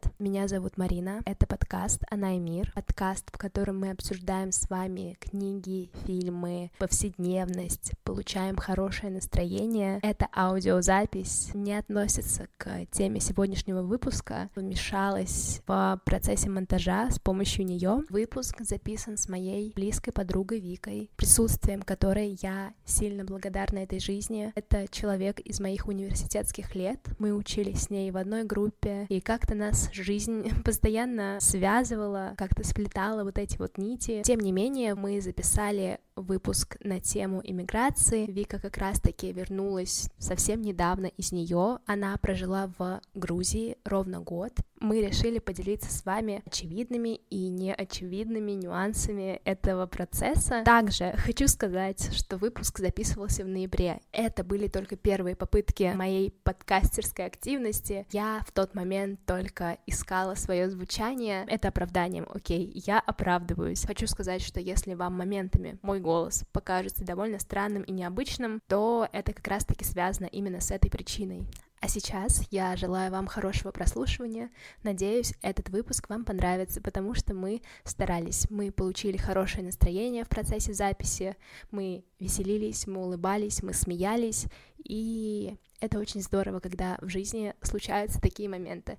привет! Меня зовут Марина. Это подкаст «Она и мир», подкаст, в котором мы обсуждаем с вами книги, фильмы, повседневность, получаем хорошее настроение. Эта аудиозапись не относится к теме сегодняшнего выпуска, вмешалась в процессе монтажа с помощью нее. Выпуск записан с моей близкой подругой Викой, присутствием которой я сильно благодарна этой жизни. Это человек из моих университетских лет. Мы учились с ней в одной группе, и как-то нас жизнь постоянно связывала, как-то сплетала вот эти вот нити. Тем не менее, мы записали выпуск на тему иммиграции. Вика как раз-таки вернулась совсем недавно из нее. Она прожила в Грузии ровно год. Мы решили поделиться с вами очевидными и неочевидными нюансами этого процесса. Также хочу сказать, что выпуск записывался в ноябре. Это были только первые попытки моей подкастерской активности. Я в тот момент только искала свое звучание. Это оправданием, окей, я оправдываюсь. Хочу сказать, что если вам моментами мой голос голос покажется довольно странным и необычным, то это как раз-таки связано именно с этой причиной. А сейчас я желаю вам хорошего прослушивания. Надеюсь, этот выпуск вам понравится, потому что мы старались, мы получили хорошее настроение в процессе записи, мы веселились, мы улыбались, мы смеялись, и это очень здорово, когда в жизни случаются такие моменты.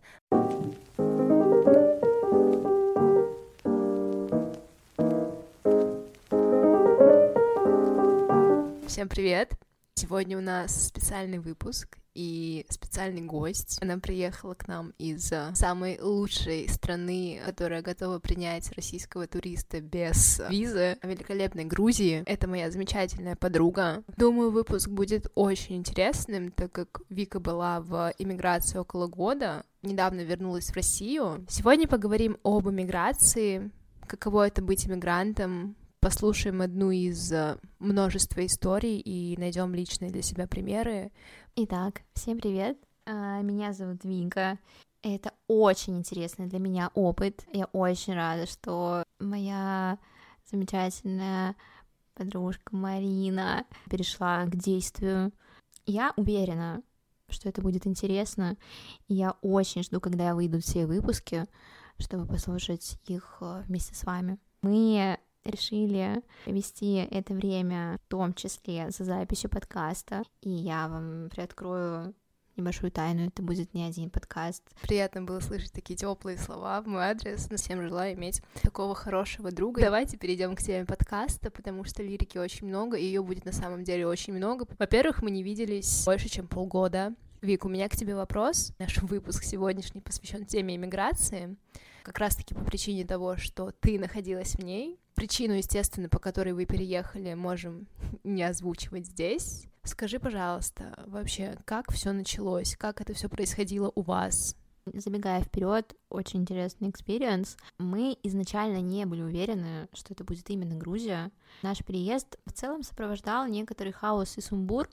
Всем привет! Сегодня у нас специальный выпуск и специальный гость. Она приехала к нам из э, самой лучшей страны, которая готова принять российского туриста без визы, великолепной Грузии. Это моя замечательная подруга. Думаю, выпуск будет очень интересным, так как Вика была в иммиграции около года, недавно вернулась в Россию. Сегодня поговорим об иммиграции, каково это быть иммигрантом, послушаем одну из э, множества историй и найдем личные для себя примеры. Итак, всем привет. А, меня зовут Вика. Это очень интересный для меня опыт. Я очень рада, что моя замечательная подружка Марина перешла к действию. Я уверена, что это будет интересно, я очень жду, когда выйдут все выпуски, чтобы послушать их э, вместе с вами. Мы решили провести это время в том числе за записью подкаста, и я вам приоткрою небольшую тайну, это будет не один подкаст. Приятно было слышать такие теплые слова в мой адрес, но всем желаю иметь такого хорошего друга. Давайте перейдем к теме подкаста, потому что лирики очень много, и ее будет на самом деле очень много. Во-первых, мы не виделись больше, чем полгода. Вик, у меня к тебе вопрос. Наш выпуск сегодняшний посвящен теме иммиграции, как раз-таки по причине того, что ты находилась в ней, Причину, естественно, по которой вы переехали, можем не озвучивать здесь. Скажи, пожалуйста, вообще, как все началось, как это все происходило у вас? Забегая вперед, очень интересный experience. Мы изначально не были уверены, что это будет именно Грузия. Наш переезд в целом сопровождал некоторый хаос и сумбур,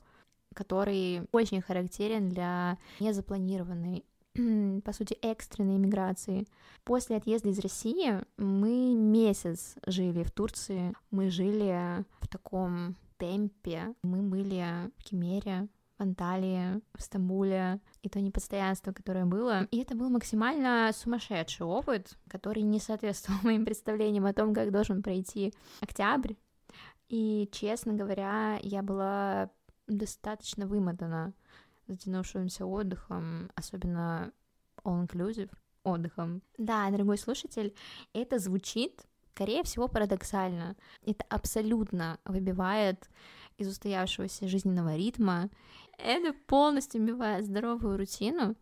который очень характерен для незапланированной по сути, экстренной иммиграции. После отъезда из России мы месяц жили в Турции, мы жили в таком темпе, мы были в Кемере, в Анталии, в Стамбуле, и то непостоянство, которое было. И это был максимально сумасшедший опыт, который не соответствовал моим представлениям о том, как должен пройти октябрь. И, честно говоря, я была достаточно вымотана затянувшимся отдыхом, особенно all-inclusive отдыхом. Да, дорогой слушатель, это звучит, скорее всего, парадоксально. Это абсолютно выбивает из устоявшегося жизненного ритма. Это полностью убивает здоровую рутину,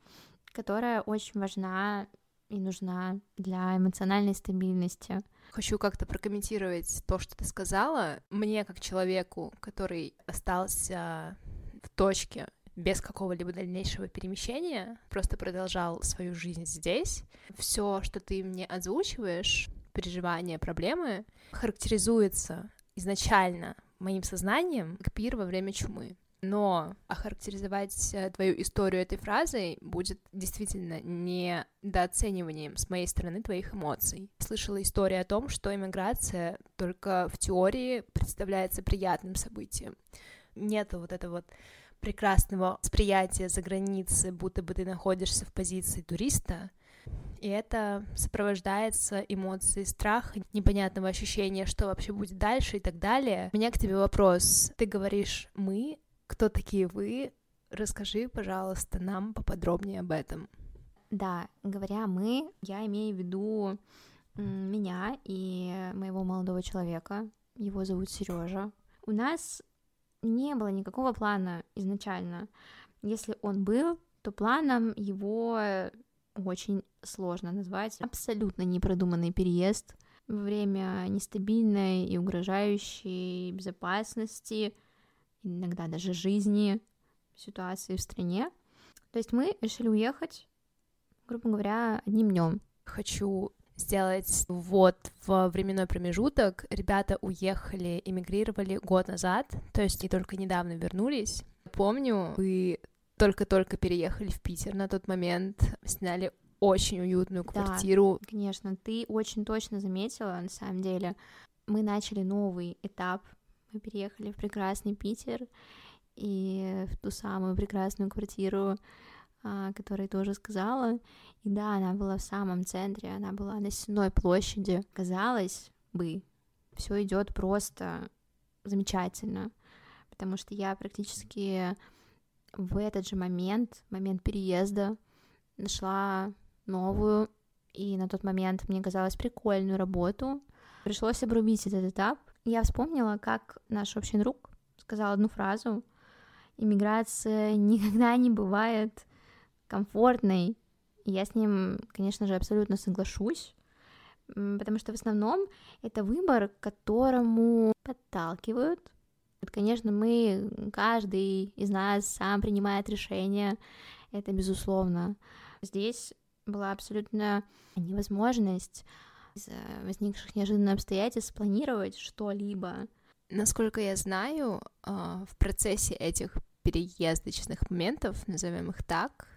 которая очень важна и нужна для эмоциональной стабильности. Хочу как-то прокомментировать то, что ты сказала. Мне, как человеку, который остался в точке без какого-либо дальнейшего перемещения, просто продолжал свою жизнь здесь. Все, что ты мне озвучиваешь, переживания, проблемы, характеризуется изначально моим сознанием как пир во время чумы. Но охарактеризовать э, твою историю этой фразой будет действительно недооцениванием с моей стороны твоих эмоций. Слышала историю о том, что иммиграция только в теории представляется приятным событием. Нет вот этого вот прекрасного восприятия за границей, будто бы ты находишься в позиции туриста. и это сопровождается эмоцией страха, непонятного ощущения, что вообще будет дальше и так далее. У меня к тебе вопрос. Ты говоришь «мы», кто такие вы? Расскажи, пожалуйста, нам поподробнее об этом. Да, говоря мы, я имею в виду меня и моего молодого человека. Его зовут Сережа. У нас не было никакого плана изначально. Если он был, то планом его очень сложно назвать. Абсолютно непродуманный переезд во время нестабильной и угрожающей безопасности, иногда даже жизни ситуации в стране. То есть мы решили уехать, грубо говоря, одним днем. Хочу сделать вот в временной промежуток. Ребята уехали, эмигрировали год назад, то есть не только недавно вернулись. Помню, вы только-только переехали в Питер на тот момент, сняли очень уютную квартиру. Да, конечно, ты очень точно заметила, на самом деле. Мы начали новый этап, мы переехали в прекрасный Питер и в ту самую прекрасную квартиру, а, которую тоже сказала. И да, она была в самом центре, она была на Сенной площади. Казалось бы, все идет просто замечательно, потому что я практически в этот же момент, момент переезда, нашла новую и на тот момент мне казалось прикольную работу. Пришлось обрубить этот этап. Я вспомнила, как наш общий друг сказал одну фразу. Иммиграция никогда не бывает комфортной. Я с ним, конечно же, абсолютно соглашусь, потому что в основном это выбор, к которому подталкивают. Конечно, мы, каждый из нас сам принимает решение, это безусловно. Здесь была абсолютно невозможность из возникших неожиданных обстоятельств планировать что-либо. Насколько я знаю, а, в процессе этих переездочных моментов, назовем их так,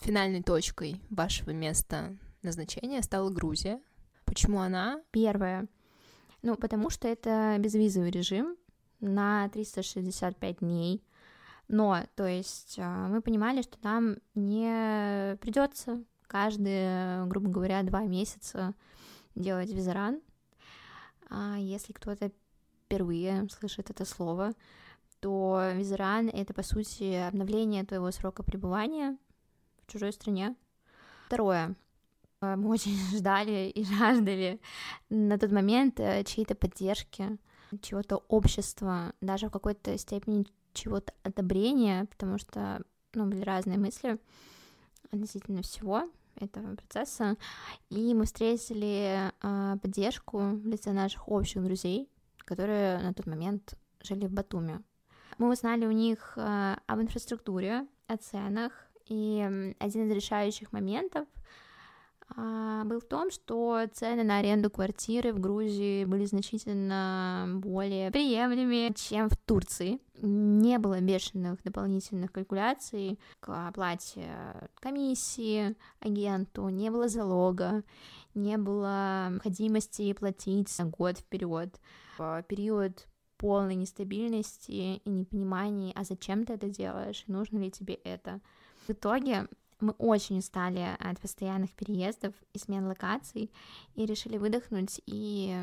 финальной точкой вашего места назначения стала Грузия. Почему она? Первое. Ну, потому что это безвизовый режим на 365 дней. Но, то есть, а, мы понимали, что нам не придется каждые, грубо говоря, два месяца делать визаран. А если кто-то впервые слышит это слово, то визаран — это, по сути, обновление твоего срока пребывания в чужой стране. Второе. Мы очень ждали и жаждали на тот момент э, чьей-то поддержки, чего-то общества, даже в какой-то степени чего-то одобрения, потому что, ну, были разные мысли относительно всего этого процесса, и мы встретили э, поддержку в лице наших общих друзей, которые на тот момент жили в Батуме. Мы узнали у них э, об инфраструктуре, о ценах, и один из решающих моментов а, был в том, что цены на аренду квартиры в Грузии были значительно более приемлемыми, чем в Турции. Не было бешеных дополнительных калькуляций к оплате комиссии агенту, не было залога, не было необходимости платить на год вперед. В период полной нестабильности и непонимания, а зачем ты это делаешь, нужно ли тебе это. В итоге мы очень устали от постоянных переездов и смен локаций и решили выдохнуть и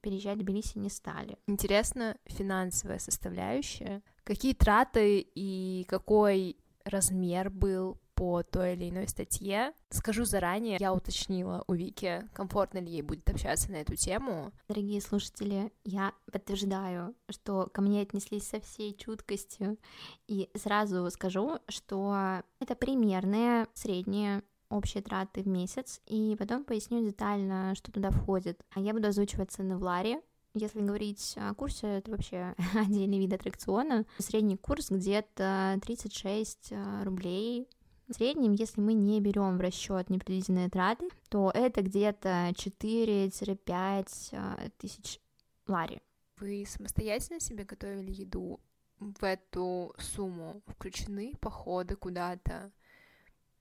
переезжать в Тбилиси не стали. Интересно, финансовая составляющая. Какие траты и какой размер был по той или иной статье. Скажу заранее, я уточнила у Вики, комфортно ли ей будет общаться на эту тему. Дорогие слушатели, я подтверждаю, что ко мне отнеслись со всей чуткостью, и сразу скажу, что это примерные средние общие траты в месяц, и потом поясню детально, что туда входит. Я буду озвучивать цены в Ларе, если говорить о курсе, это вообще отдельный вид аттракциона. Средний курс где-то 36 рублей в среднем, если мы не берем в расчет непредвиденные траты, то это где-то 4-5 а, тысяч лари. Вы самостоятельно себе готовили еду? В эту сумму включены походы куда-то,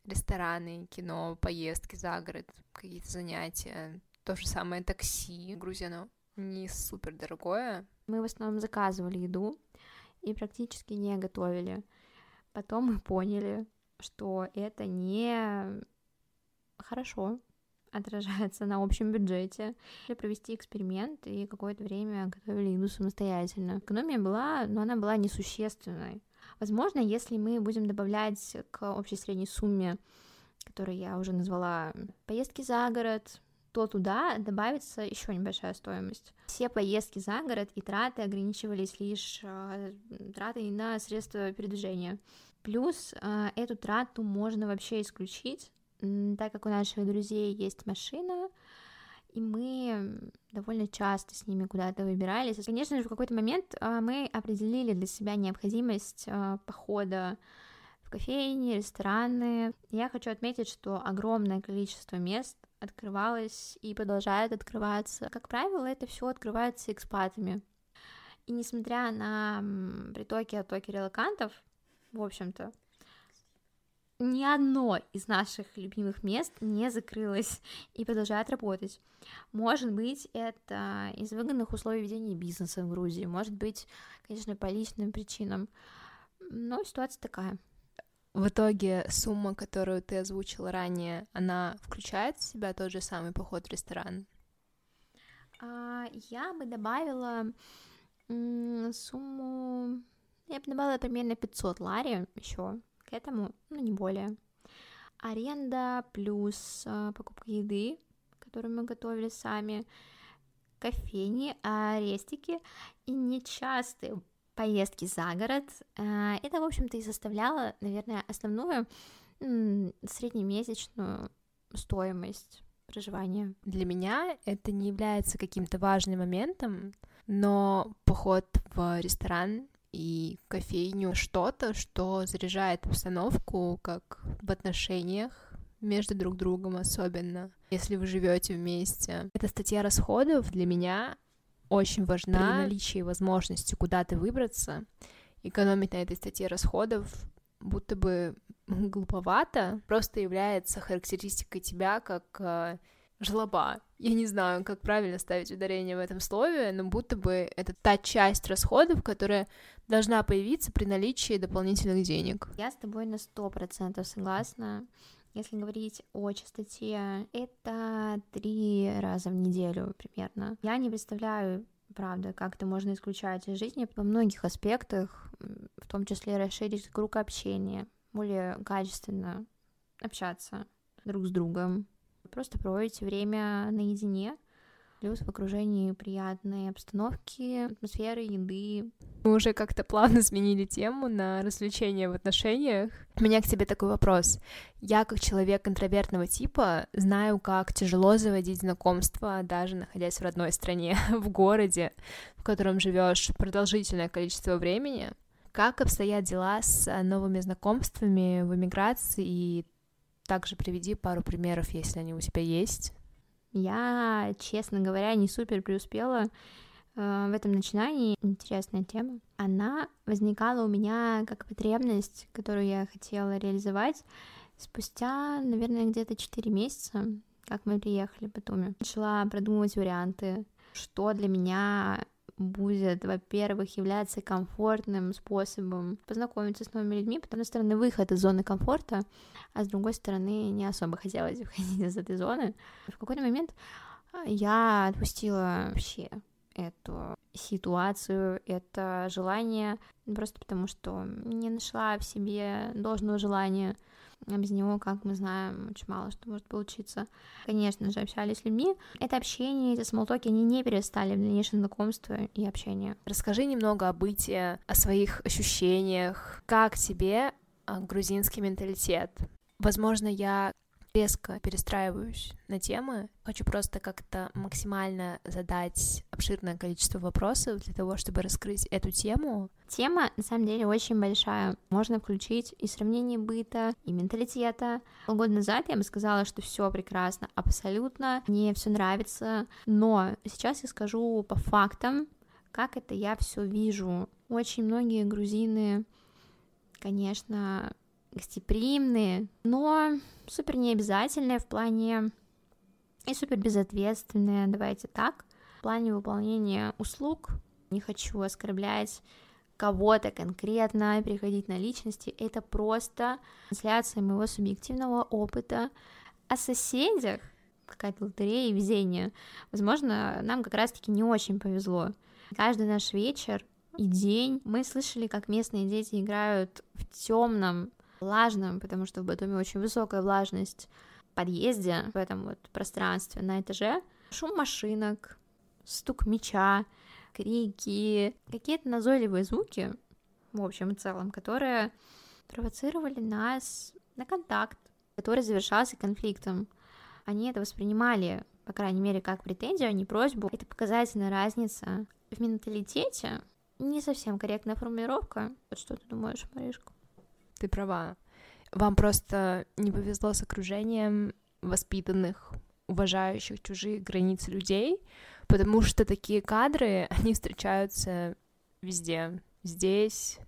рестораны, кино, поездки за город, какие-то занятия, то же самое такси. Грузия, оно не супер дорогое. Мы в основном заказывали еду и практически не готовили. Потом мы поняли, что это не хорошо отражается на общем бюджете. Или провести эксперимент и какое-то время готовили еду самостоятельно. Экономия была, но она была несущественной. Возможно, если мы будем добавлять к общей средней сумме, которую я уже назвала, поездки за город, то туда добавится еще небольшая стоимость. Все поездки за город и траты ограничивались лишь э, тратой на средства передвижения. Плюс э, эту трату можно вообще исключить, так как у наших друзей есть машина, и мы довольно часто с ними куда-то выбирались. Конечно же, в какой-то момент э, мы определили для себя необходимость э, похода в кофейни, рестораны. Я хочу отметить, что огромное количество мест открывалось и продолжает открываться. Как правило, это все открывается экспатами. И несмотря на притоки оттоки релакантов, в общем-то, ни одно из наших любимых мест не закрылось и продолжает работать. Может быть, это из выгодных условий ведения бизнеса в Грузии, может быть, конечно, по личным причинам, но ситуация такая. В итоге сумма, которую ты озвучила ранее, она включает в себя тот же самый поход в ресторан? А, я бы добавила сумму, я бы добавила примерно 500 лари еще к этому, ну не более. Аренда плюс а, покупка еды, которую мы готовили сами, кофейни, арестики и нечастые поездки за город. А, это, в общем-то, и составляло, наверное, основную среднемесячную стоимость проживания. Для меня это не является каким-то важным моментом, но поход в ресторан и кофейню что-то, что заряжает обстановку как в отношениях между друг другом особенно, если вы живете вместе. Эта статья расходов для меня очень важна при наличии возможности куда-то выбраться, экономить на этой статье расходов будто бы глуповато, просто является характеристикой тебя как э, жлоба. Я не знаю, как правильно ставить ударение в этом слове, но будто бы это та часть расходов, которая должна появиться при наличии дополнительных денег. Я с тобой на сто процентов согласна. Если говорить о частоте, это три раза в неделю примерно. Я не представляю, правда, как это можно исключать из жизни во многих аспектах, в том числе расширить круг общения, более качественно общаться друг с другом, просто проводите время наедине, плюс в окружении приятной обстановки, атмосферы, еды. Мы уже как-то плавно сменили тему на развлечения в отношениях. У меня к тебе такой вопрос. Я, как человек интровертного типа, знаю, как тяжело заводить знакомства, даже находясь в родной стране, в городе, в котором живешь продолжительное количество времени. Как обстоят дела с новыми знакомствами в эмиграции и также приведи пару примеров, если они у тебя есть. Я, честно говоря, не супер преуспела э, в этом начинании. Интересная тема. Она возникала у меня как потребность, которую я хотела реализовать спустя, наверное, где-то 4 месяца, как мы приехали в Батуми. Начала продумывать варианты, что для меня будет, во-первых, являться комфортным способом познакомиться с новыми людьми, потому с одной стороны, выход из зоны комфорта, а с другой стороны, не особо хотелось выходить из этой зоны. В какой-то момент а, я отпустила вообще эту ситуацию, это желание, просто потому что не нашла в себе должного желания а без него, как мы знаем, очень мало что может получиться. Конечно же, общались с людьми. Это общение, эти смолтоки, они не перестали в дальнейшем знакомство и общение. Расскажи немного о бытии, о своих ощущениях. Как тебе а, грузинский менталитет? Возможно, я резко перестраиваюсь на темы. Хочу просто как-то максимально задать обширное количество вопросов для того, чтобы раскрыть эту тему. Тема, на самом деле, очень большая. Можно включить и сравнение быта, и менталитета. Полгода назад я бы сказала, что все прекрасно, абсолютно, мне все нравится, но сейчас я скажу по фактам, как это я все вижу. Очень многие грузины, конечно, гостеприимные, но супер необязательные в плане и супер безответственные, давайте так, в плане выполнения услуг. Не хочу оскорблять кого-то конкретно, переходить на личности. Это просто трансляция моего субъективного опыта о соседях, какая-то лотерея и везение. Возможно, нам как раз-таки не очень повезло. Каждый наш вечер и день мы слышали, как местные дети играют в темном, влажном, потому что в Батуми очень высокая влажность, подъезде, в этом вот пространстве на этаже, шум машинок, стук меча, крики, какие-то назойливые звуки, в общем и целом, которые провоцировали нас на контакт, который завершался конфликтом. Они это воспринимали, по крайней мере, как претензию, а не просьбу. Это показательная разница в менталитете. Не совсем корректная формулировка. Вот что ты думаешь, Маришка? Ты права. Вам просто не повезло с окружением воспитанных, уважающих чужие границы людей, потому что такие кадры, они встречаются везде. Здесь,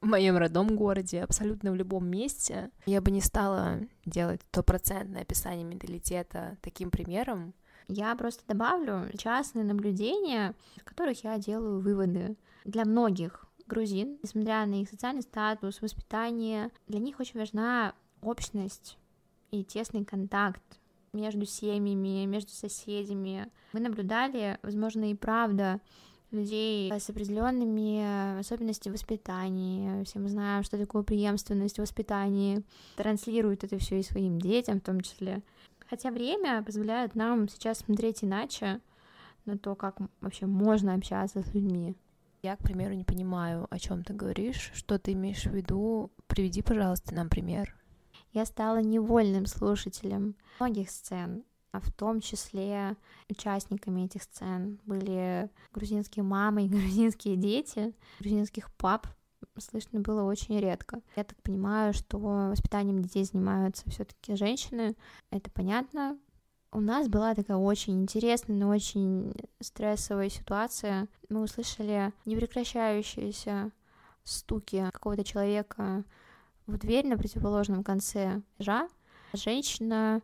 в моем родном городе, абсолютно в любом месте. Я бы не стала делать стопроцентное описание менталитета таким примером. Я просто добавлю частные наблюдения, в которых я делаю выводы. Для многих грузин, несмотря на их социальный статус, воспитание, для них очень важна общность и тесный контакт между семьями, между соседями. Мы наблюдали, возможно, и правда, людей с определенными особенностями воспитания. Все мы знаем, что такое преемственность в воспитании. Транслируют это все и своим детям в том числе. Хотя время позволяет нам сейчас смотреть иначе на то, как вообще можно общаться с людьми. Я, к примеру, не понимаю, о чем ты говоришь, что ты имеешь в виду. Приведи, пожалуйста, нам пример. Я стала невольным слушателем многих сцен, а в том числе участниками этих сцен были грузинские мамы и грузинские дети, грузинских пап, слышно было очень редко. Я так понимаю, что воспитанием детей занимаются все-таки женщины. Это понятно, у нас была такая очень интересная, но очень стрессовая ситуация. Мы услышали непрекращающиеся стуки какого-то человека в дверь на противоположном конце этажа. Женщина,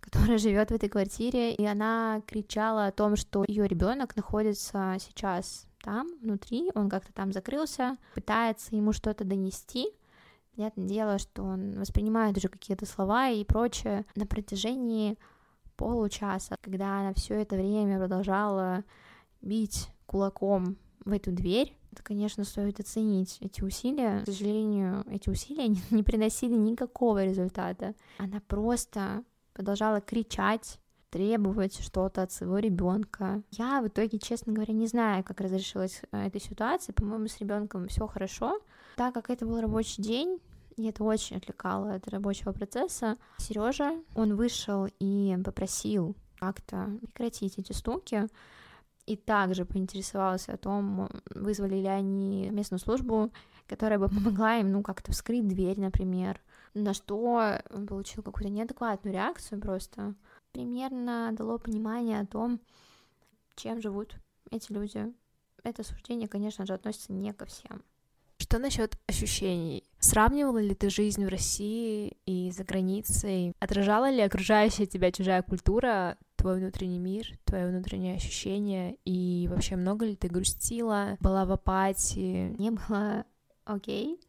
которая живет в этой квартире, и она кричала о том, что ее ребенок находится сейчас там, внутри, он как-то там закрылся, пытается ему что-то донести. Понятное дело, что он воспринимает уже какие-то слова и прочее. На протяжении получаса, когда она все это время продолжала бить кулаком в эту дверь, это, конечно, стоит оценить эти усилия. К сожалению, эти усилия не, приносили никакого результата. Она просто продолжала кричать, требовать что-то от своего ребенка. Я в итоге, честно говоря, не знаю, как разрешилась э, эта ситуация. По-моему, с ребенком все хорошо. Так как это был рабочий день, и это очень отвлекало от рабочего процесса. Сережа, он вышел и попросил как-то прекратить эти стуки, и также поинтересовался о том, вызвали ли они местную службу, которая бы помогла им, ну, как-то вскрыть дверь, например, на что он получил какую-то неадекватную реакцию просто. Примерно дало понимание о том, чем живут эти люди. Это суждение, конечно же, относится не ко всем. Что насчет ощущений? Сравнивала ли ты жизнь в России и за границей? Отражала ли окружающая тебя чужая культура твой внутренний мир, твое внутреннее ощущение? И вообще много ли ты грустила, была в апатии? Не было окей.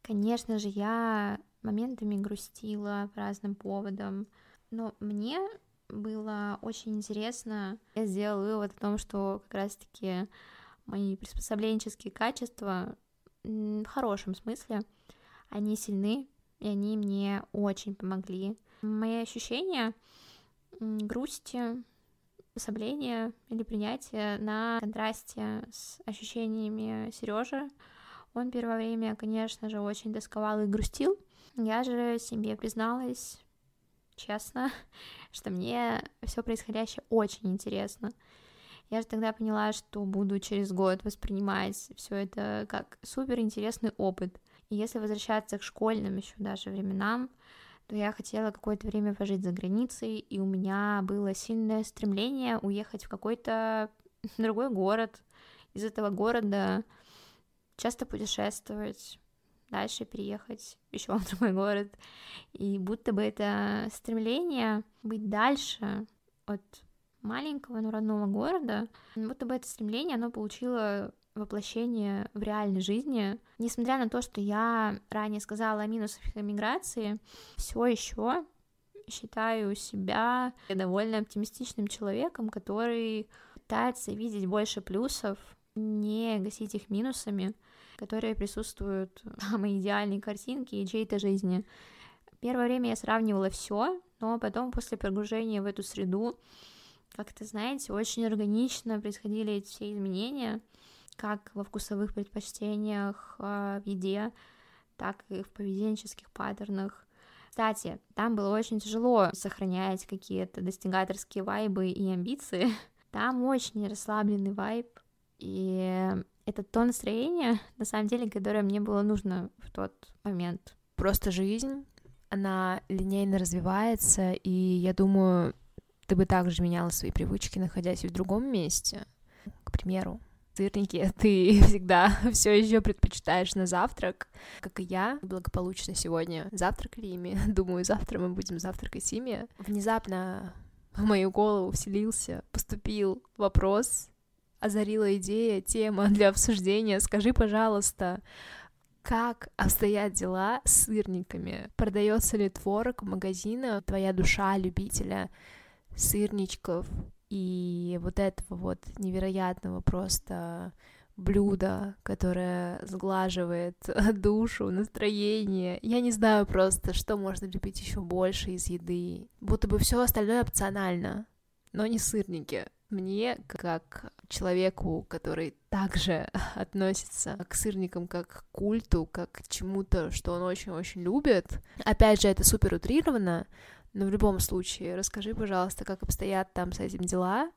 Конечно же, я моментами грустила по разным поводам, но мне было очень интересно. Я сделала вывод о том, что как раз-таки мои приспособленческие качества в хорошем смысле, они сильны, и они мне очень помогли. Мои ощущения грусти, расслабления или принятия на контрасте с ощущениями Сережи. Он первое время, конечно же, очень тосковал и грустил. Я же себе призналась честно, что мне все происходящее очень интересно. Я же тогда поняла, что буду через год воспринимать все это как супер интересный опыт. И если возвращаться к школьным еще даже временам, то я хотела какое-то время пожить за границей, и у меня было сильное стремление уехать в какой-то другой город, из этого города часто путешествовать, дальше переехать еще в другой город. И будто бы это стремление быть дальше от маленького, но родного города, будто бы это стремление, оно получило воплощение в реальной жизни. Несмотря на то, что я ранее сказала о минусах эмиграции, все еще считаю себя довольно оптимистичным человеком, который пытается видеть больше плюсов, не гасить их минусами, которые присутствуют в моей идеальной картинке и чьей-то жизни. Первое время я сравнивала все, но потом после погружения в эту среду, как-то, знаете, очень органично происходили эти все изменения, как во вкусовых предпочтениях, а, в еде, так и в поведенческих паттернах. Кстати, там было очень тяжело сохранять какие-то достигаторские вайбы и амбиции. Там очень расслабленный вайб, и это то настроение, на самом деле, которое мне было нужно в тот момент. Просто жизнь, она линейно развивается, и я думаю, ты бы также меняла свои привычки, находясь в другом месте. К примеру, сырники ты всегда все еще предпочитаешь на завтрак, как и я. Благополучно сегодня завтракали ими. Думаю, завтра мы будем завтракать ими. Внезапно в мою голову вселился, поступил вопрос, озарила идея, тема для обсуждения. Скажи, пожалуйста, как обстоят дела с сырниками? Продается ли творог в магазинах? Твоя душа любителя сырничков и вот этого вот невероятного просто блюда, которое сглаживает душу, настроение. Я не знаю просто, что можно любить еще больше из еды. Будто бы все остальное опционально, но не сырники. Мне, как человеку, который также относится к сырникам как к культу, как к чему-то, что он очень-очень любит, опять же, это супер утрировано, но в любом случае, расскажи, пожалуйста, как обстоят там с этим дела.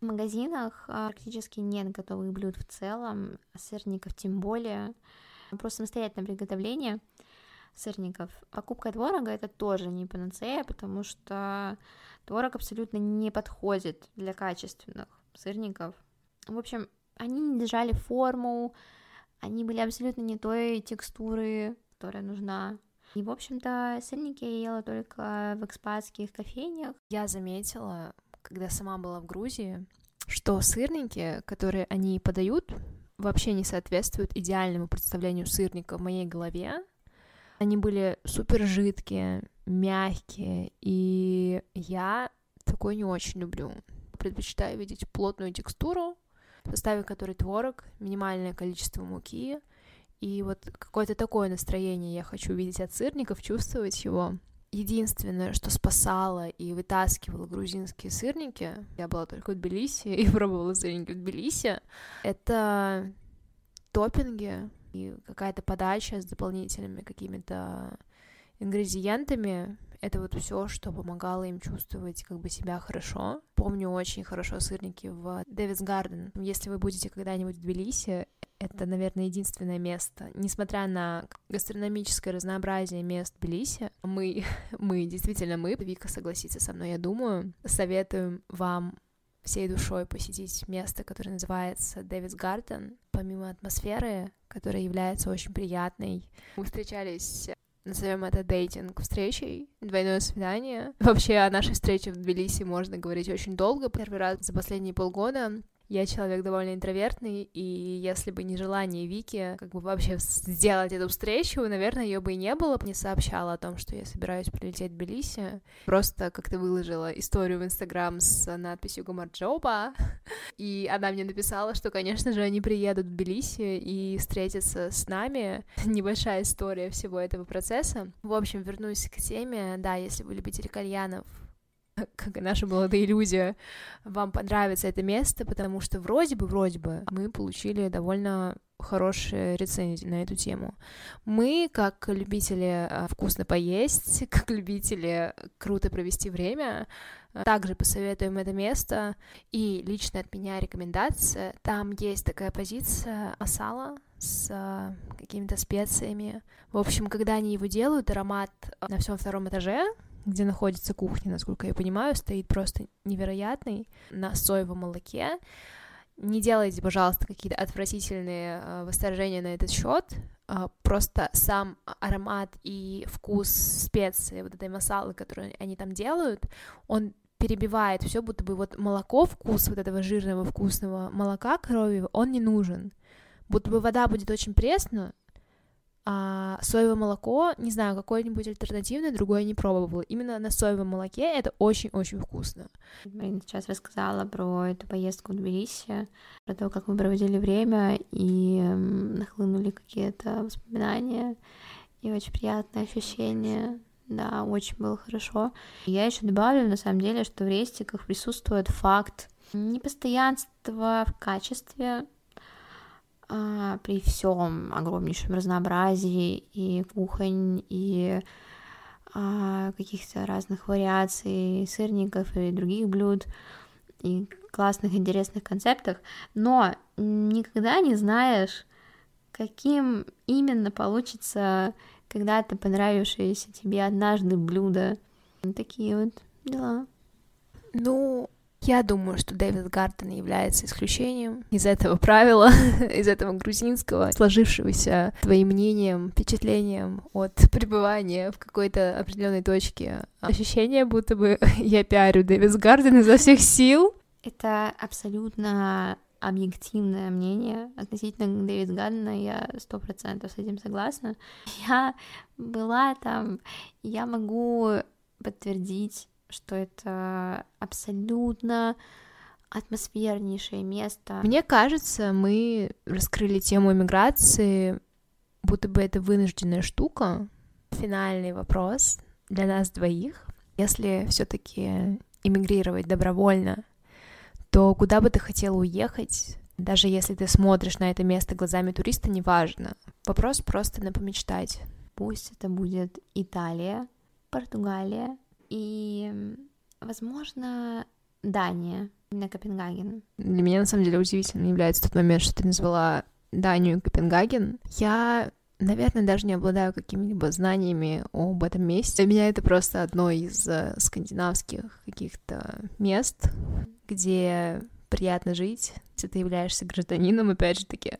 В магазинах а, практически нет готовых блюд в целом, сырников тем более. Просто самостоятельное приготовление сырников. Покупка творога это тоже не панацея, потому что творог абсолютно не подходит для качественных сырников. В общем, они не держали форму, они были абсолютно не той текстуры, которая нужна и, в общем-то, сырники я ела только в экспатских кофейнях. Я заметила, когда сама была в Грузии, что сырники, которые они подают, вообще не соответствуют идеальному представлению сырника в моей голове. Они были супер жидкие, мягкие, и я такой не очень люблю. Предпочитаю видеть плотную текстуру, в составе которой творог, минимальное количество муки — и вот какое-то такое настроение я хочу видеть от сырников, чувствовать его. Единственное, что спасало и вытаскивало грузинские сырники, я была только в Тбилиси и пробовала сырники в Тбилиси, это топпинги и какая-то подача с дополнительными какими-то ингредиентами. Это вот все, что помогало им чувствовать как бы себя хорошо. Помню очень хорошо сырники в Дэвис Гарден. Если вы будете когда-нибудь в Тбилиси, это, наверное, единственное место. Несмотря на гастрономическое разнообразие мест Тбилиси, мы, мы, действительно мы, Вика согласится со мной, я думаю, советуем вам всей душой посетить место, которое называется Дэвис Гарден. Помимо атмосферы, которая является очень приятной, мы встречались назовем это дейтинг встречей, двойное свидание. Вообще о нашей встрече в Тбилиси можно говорить очень долго. Первый раз за последние полгода я человек довольно интровертный, и если бы не желание Вики как бы вообще сделать эту встречу, наверное, ее бы и не было. Не сообщала о том, что я собираюсь прилететь в Тбилиси. Просто как-то выложила историю в Инстаграм с надписью Гамарджоба, и она мне написала, что, конечно же, они приедут в Тбилиси и встретятся с нами. Небольшая история всего этого процесса. В общем, вернусь к теме. Да, если вы любите кальянов, как и наша молодая иллюзия, вам понравится это место, потому что вроде бы, вроде бы мы получили довольно хорошие рецензии на эту тему. Мы, как любители э, вкусно поесть, как любители круто провести время, также посоветуем это место. И лично от меня рекомендация. Там есть такая позиция масала с э, какими-то специями. В общем, когда они его делают, аромат на всем втором этаже, где находится кухня, насколько я понимаю, стоит просто невероятный на соевом молоке. Не делайте, пожалуйста, какие-то отвратительные э, восторжения на этот счет. Э, просто сам аромат и вкус специи, вот этой масалы, которую они там делают, он перебивает все, будто бы вот молоко, вкус вот этого жирного вкусного молока коровьего, он не нужен. Будто бы вода будет очень пресна, А соевое молоко, не знаю, какое-нибудь альтернативное, другое не пробовала. Именно на соевом молоке это очень-очень вкусно. Марина сейчас рассказала про эту поездку в Тбилиси, про то, как мы проводили время, и нахлынули какие-то воспоминания и очень приятные ощущения. Да, очень было хорошо. Я еще добавлю, на самом деле, что в рестиках присутствует факт непостоянства в качестве, а, при всем огромнейшем разнообразии и кухонь, и а, каких-то разных вариаций сырников и других блюд, и классных, интересных концептах, но никогда не знаешь, каким именно получится когда-то понравившееся тебе однажды блюдо. Такие вот дела. Ну, я думаю, что Дэвид Гартен является исключением из этого правила, из этого грузинского, сложившегося твоим мнением, впечатлением от пребывания в какой-то определенной точке. Ощущение, будто бы я пиарю Дэвид Гартен изо всех сил. Это абсолютно объективное мнение относительно Дэвид Гардена, я сто процентов с этим согласна. Я была там, я могу подтвердить что это абсолютно атмосфернейшее место. Мне кажется, мы раскрыли тему иммиграции, будто бы это вынужденная штука. Финальный вопрос для нас двоих. Если все-таки иммигрировать добровольно, то куда бы ты хотела уехать? Даже если ты смотришь на это место глазами туриста, неважно. Вопрос просто на помечтать. Пусть это будет Италия, Португалия, и, возможно, Дания, именно Копенгаген. Для меня, на самом деле, удивительным является тот момент, что ты назвала Данию Копенгаген. Я наверное, даже не обладаю какими-либо знаниями об этом месте. Для меня это просто одно из э, скандинавских каких-то мест, где приятно жить, если ты являешься гражданином, опять же таки.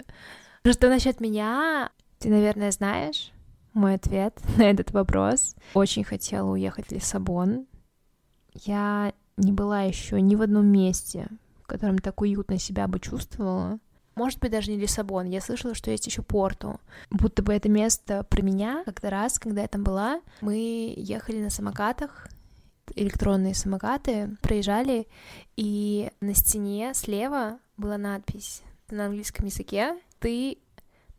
Что насчет меня, ты, наверное, знаешь, мой ответ на этот вопрос. Очень хотела уехать в Лиссабон. Я не была еще ни в одном месте, в котором так уютно себя бы чувствовала. Может быть, даже не Лиссабон. Я слышала, что есть еще Порту. Будто бы это место про меня. Как-то раз, когда я там была, мы ехали на самокатах, электронные самокаты, проезжали, и на стене слева была надпись на английском языке «Ты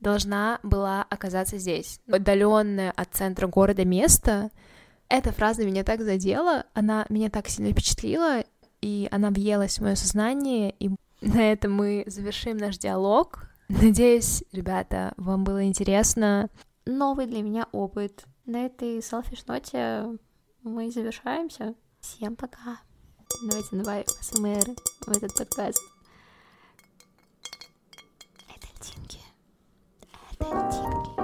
должна была оказаться здесь. Отдаленное от центра города место. Эта фраза меня так задела, она меня так сильно впечатлила, и она въелась в мое сознание, и на этом мы завершим наш диалог. Надеюсь, ребята, вам было интересно. Новый для меня опыт. На этой селфиш-ноте мы завершаемся. Всем пока. Давайте добавим СМР в этот подкаст. 太轻